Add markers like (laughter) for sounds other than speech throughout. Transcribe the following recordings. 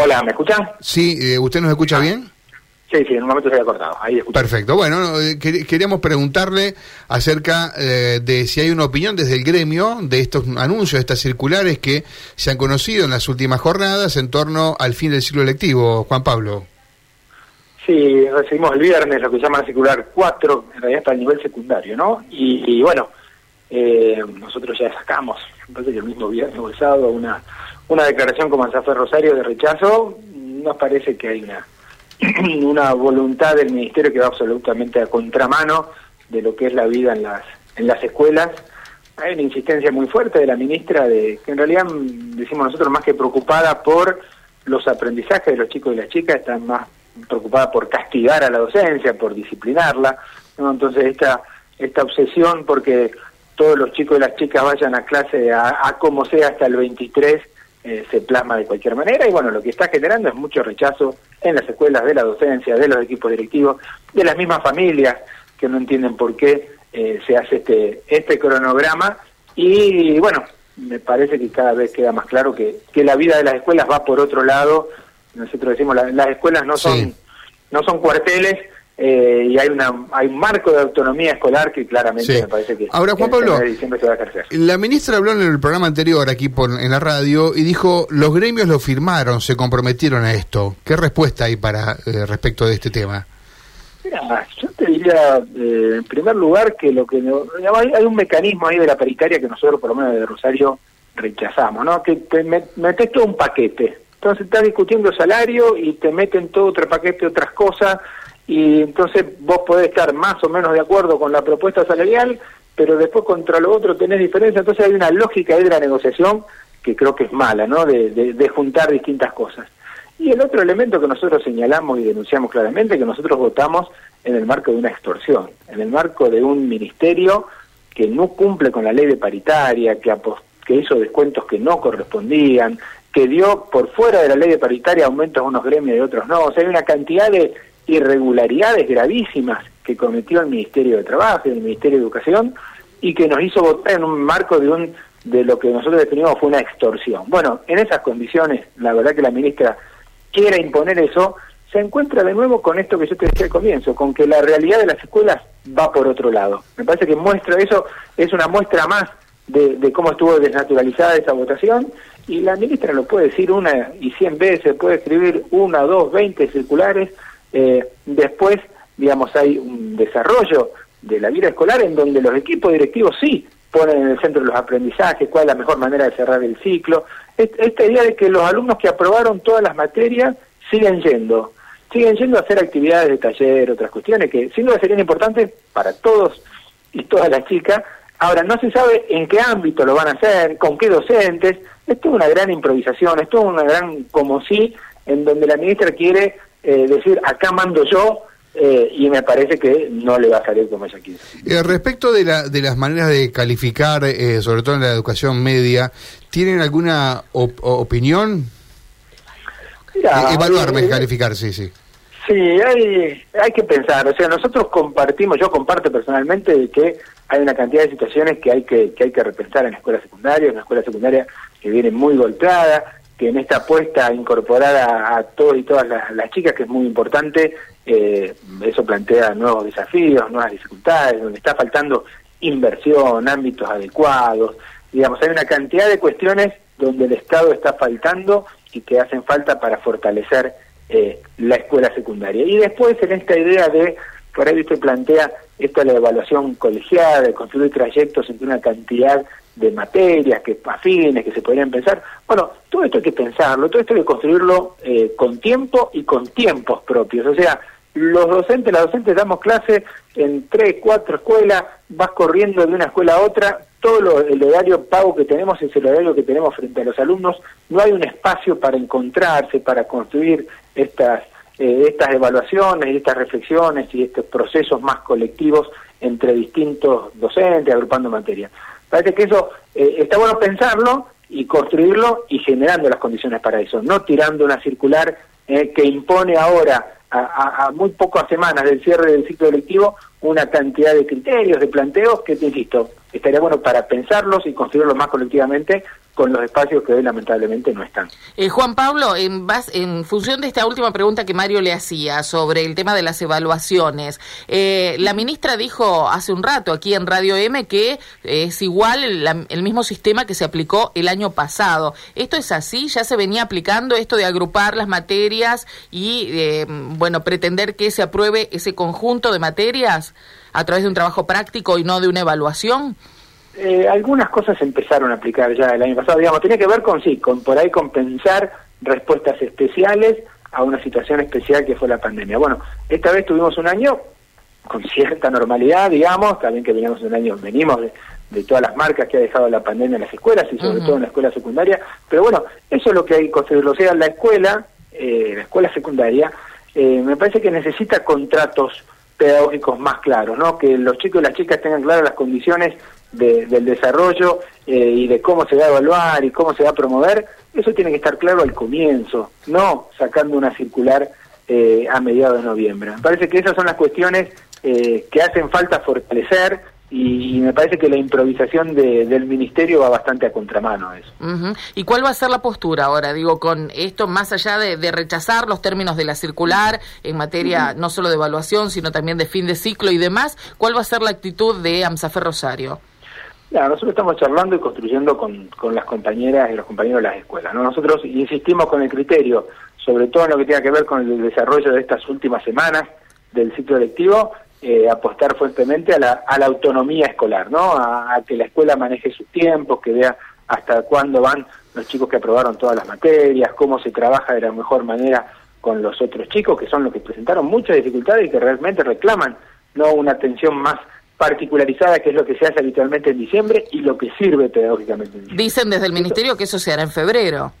Hola, ¿me escuchan? Sí, eh, ¿usted nos escucha bien? Sí, sí, en un momento se había cortado. Ahí escucho. Perfecto. Bueno, eh, quer- queríamos preguntarle acerca eh, de si hay una opinión desde el gremio de estos anuncios, de estas circulares que se han conocido en las últimas jornadas en torno al fin del ciclo lectivo. Juan Pablo. Sí, recibimos el viernes lo que se llama la circular 4, en realidad está a nivel secundario, ¿no? Y, y bueno, eh, nosotros ya sacamos, que el mismo viernes o el sábado, una, una declaración como Anzafé Rosario de rechazo. Nos parece que hay una, (clears throat) una voluntad del Ministerio que va absolutamente a contramano de lo que es la vida en las, en las escuelas. Hay una insistencia muy fuerte de la ministra, de que en realidad mm, decimos nosotros más que preocupada por los aprendizajes de los chicos y las chicas, están más preocupada por castigar a la docencia, por disciplinarla. ¿no? Entonces esta, esta obsesión porque todos los chicos y las chicas vayan a clase a, a como sea hasta el 23 eh, se plasma de cualquier manera y bueno, lo que está generando es mucho rechazo en las escuelas de la docencia, de los equipos directivos, de las mismas familias que no entienden por qué eh, se hace este, este cronograma y bueno, me parece que cada vez queda más claro que, que la vida de las escuelas va por otro lado. Nosotros decimos, la- las escuelas no son, Sí. no son cuarteles eh, y hay una hay un marco de autonomía escolar que claramente Sí. me parece que Ahora, Juan Pablo, se va a. La ministra habló en el programa anterior aquí por, en la radio y dijo, los gremios lo firmaron, se comprometieron a esto. ¿Qué respuesta hay para eh, respecto de este tema? Mira, yo te diría, eh, en primer lugar, que lo que no- hay, hay un mecanismo ahí de la paritaria que nosotros, por lo menos de Rosario, rechazamos, ¿no? Que te met- metes todo un paquete. Entonces estás discutiendo salario y te meten todo otro paquete, otras cosas, y entonces vos podés estar más o menos de acuerdo con la propuesta salarial, pero después contra lo otro tenés diferencia. Entonces hay una lógica ahí de la negociación que creo que es mala, ¿no? De, de- juntar distintas cosas. Y el otro elemento que nosotros señalamos y denunciamos claramente, que nosotros votamos en el marco de una extorsión, en el marco de un ministerio que no cumple con la ley de paritaria, que, que hizo descuentos que no correspondían, que dio por fuera de la ley de paritaria aumentos a unos gremios y otros no. O sea, hay una cantidad de irregularidades gravísimas que cometió el Ministerio de Trabajo y el Ministerio de Educación y que nos hizo votar en un marco de un de lo que nosotros definimos fue una extorsión. Bueno, en esas condiciones, la verdad que la ministra quiera imponer eso, se encuentra de nuevo con esto que yo te decía al comienzo, con que la realidad de las escuelas va por otro lado. Me parece que muestra eso, es una muestra más de, de cómo estuvo desnaturalizada esa votación, y la ministra lo puede decir una y cien veces, puede escribir una, dos, veinte circulares, eh, después, digamos, hay un desarrollo de la vida escolar en donde los equipos directivos sí ponen en el centro los aprendizajes, cuál es la mejor manera de cerrar el ciclo. Est- Esta idea de que los alumnos que aprobaron todas las materias siguen yendo, siguen yendo a hacer actividades de taller, otras cuestiones que sin duda serían importantes para todos y todas las chicas. Ahora, no se sabe en qué ámbito lo van a hacer, con qué docentes. Esto es una gran improvisación, esto es una gran como sí, en donde la ministra quiere eh, decir, acá mando yo, eh, y me parece que no le va a salir como ella quiere. Eh, respecto de, la, de las maneras de calificar, eh, sobre todo en la educación media, ¿tienen alguna op- opinión? Eh, evaluar, más que eh, calificar, sí, sí. Sí, hay, hay que pensar, o sea, nosotros compartimos, yo comparto personalmente que hay una cantidad de situaciones que hay que, que hay que repensar en la escuela secundaria, una escuela secundaria que viene muy golpeada, que en esta apuesta incorporar a, a todos y todas las, chicas, que es muy importante, eh, eso plantea nuevos desafíos, nuevas dificultades, donde está faltando inversión, ámbitos adecuados, digamos, hay una cantidad de cuestiones donde el Estado está faltando y que hacen falta para fortalecer eh, la escuela secundaria. Y después en esta idea de, por ahí usted plantea esto de la evaluación colegiada, de construir trayectos entre una cantidad de materias que afines, que se podrían pensar. Bueno, todo pensarlo, todo esto hay que construirlo eh, con tiempo y con tiempos propios. O sea, los docentes, las docentes damos clase en tres, cuatro escuelas, vas corriendo de una escuela a otra, todo lo- el horario pago que tenemos es el horario que tenemos frente a los alumnos, no hay un espacio para encontrarse, para construir estas, eh, estas evaluaciones y estas reflexiones y estos procesos más colectivos entre distintos docentes, agrupando materias. Parece que eso eh, está bueno pensarlo y construirlo y generando las condiciones para eso, no tirando una circular eh, que impone ahora a, a- a muy pocas semanas del cierre del ciclo electivo una cantidad de criterios, de planteos que, te insisto, estaría bueno para pensarlos y construirlos más colectivamente con los espacios que hoy lamentablemente no están. Eh, Juan Pablo, en, en función de esta última pregunta que Mario le hacía sobre el tema de las evaluaciones, eh, la ministra dijo hace un rato aquí en Radio M que es igual el, mismo sistema que se aplicó el año pasado. ¿Esto es así? ¿Ya se venía aplicando esto de agrupar las materias y, eh, bueno, pretender que se apruebe ese conjunto de materias a través de un trabajo práctico y no de una evaluación? Eh, algunas cosas se empezaron a aplicar ya el año pasado, digamos, tenía que ver con sí, con por ahí compensar respuestas especiales a una situación especial que fue la pandemia. Bueno, esta vez tuvimos un año con cierta normalidad, digamos, también que veníamos un año, venimos de, todas las marcas que ha dejado la pandemia en las escuelas y sobre todo en la escuela secundaria, pero bueno, eso es lo que hay que construirlo, o sea, la escuela, eh, la escuela secundaria, eh, me parece que necesita contratos pedagógicos más claros, ¿no? Que los chicos y las chicas tengan claras las condiciones del desarrollo eh, y de cómo se va a evaluar y cómo se va a promover, eso tiene que estar claro al comienzo, no sacando una circular eh, a mediados de noviembre. Me parece que esas son las cuestiones eh, que hacen falta fortalecer y, me parece que la improvisación del ministerio va bastante a contramano a eso. ¿Y cuál va a ser la postura ahora? Digo, con esto, más allá de, rechazar los términos de la circular en materia no solo de evaluación, sino también de fin de ciclo y demás, ¿cuál va a ser la actitud de AMSAFER Rosario? nosotros estamos charlando y construyendo con, las compañeras y los compañeros de las escuelas. Nosotros insistimos con el criterio, sobre todo en lo que tiene que ver con el desarrollo de estas últimas semanas del ciclo lectivo, eh, apostar fuertemente a la, a la autonomía escolar, ¿no? A, que la escuela maneje sus tiempos, que vea hasta cuándo van los chicos que aprobaron todas las materias, cómo se trabaja de la mejor manera con los otros chicos, que son los que presentaron muchas dificultades y que realmente reclaman no una atención más particularizada, que es lo que se hace habitualmente en diciembre y lo que sirve pedagógicamente. Dicen desde el Ministerio que eso se hará en febrero.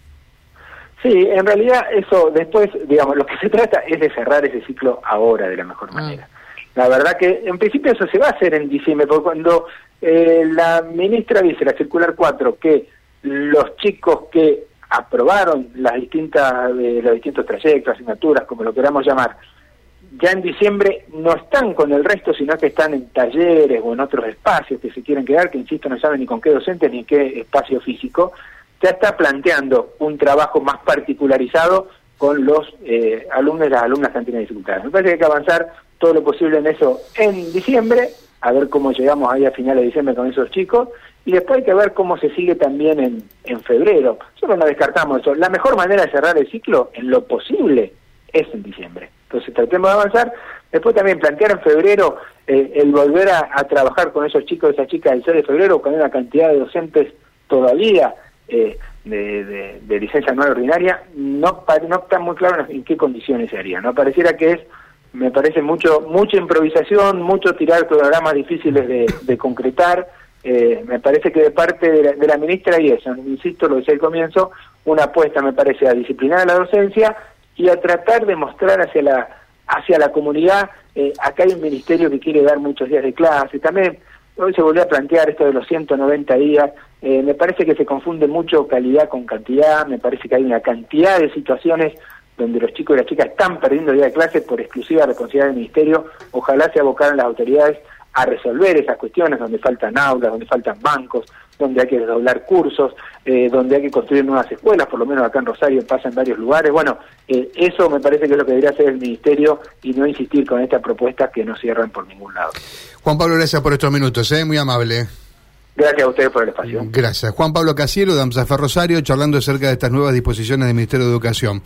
Sí, en realidad eso después, digamos, lo que se trata es de cerrar ese ciclo ahora de la mejor ah. manera. La verdad que en principio eso se va a hacer en diciembre, porque cuando eh, la ministra dice, la circular 4, que los chicos que aprobaron las distintas, eh, los distintos trayectos, asignaturas, como lo queramos llamar, ya en diciembre no están con el resto, sino que están en talleres o en otros espacios que se quieren quedar, que insisto, no saben ni con qué docente ni qué espacio físico, ya está planteando un trabajo más particularizado con los eh, alumnos y las alumnas que han tenido dificultades. Me parece que hay que avanzar todo lo posible en eso en diciembre, a ver cómo llegamos ahí a finales de diciembre con esos chicos, y después hay que ver cómo se sigue también en, en febrero. Solo no descartamos eso. La mejor manera de cerrar el ciclo, en lo posible, es en diciembre. Entonces tratemos de avanzar. Después también plantear en febrero eh, el volver a, trabajar con esos chicos esas chicas el 6 de febrero con una cantidad de docentes todavía eh, de, de, licencia anual ordinaria, no, no está muy claro en, qué condiciones se haría. No pareciera que es, me parece mucho mucha improvisación, mucho tirar programas difíciles de, concretar. Eh, me parece que de parte de la, de la ministra y eso, insisto, lo decía al comienzo, una apuesta me parece a disciplinar a la docencia y a tratar de mostrar hacia la hacia la comunidad, eh, acá hay un ministerio que quiere dar muchos días de clase, también hoy se volvió a plantear esto de los 190 días, eh, me parece que se confunde mucho calidad con cantidad, me parece que hay una cantidad de situaciones donde los chicos y las chicas están perdiendo días de clase por exclusiva responsabilidad del ministerio, ojalá se abocaran las autoridades a resolver esas cuestiones donde faltan aulas, donde faltan bancos, donde hay que desdoblar cursos, eh, donde hay que construir nuevas escuelas, por lo menos acá en Rosario pasa en varios lugares. Bueno, eh, eso me parece que es lo que debería hacer el Ministerio y no insistir con esta propuesta que no cierran por ningún lado. Juan Pablo, gracias por estos minutos, ¿eh? muy amable. Gracias a ustedes por el espacio. Gracias. Juan Pablo Casielo, de Amsafer Rosario, charlando acerca de estas nuevas disposiciones del Ministerio de Educación.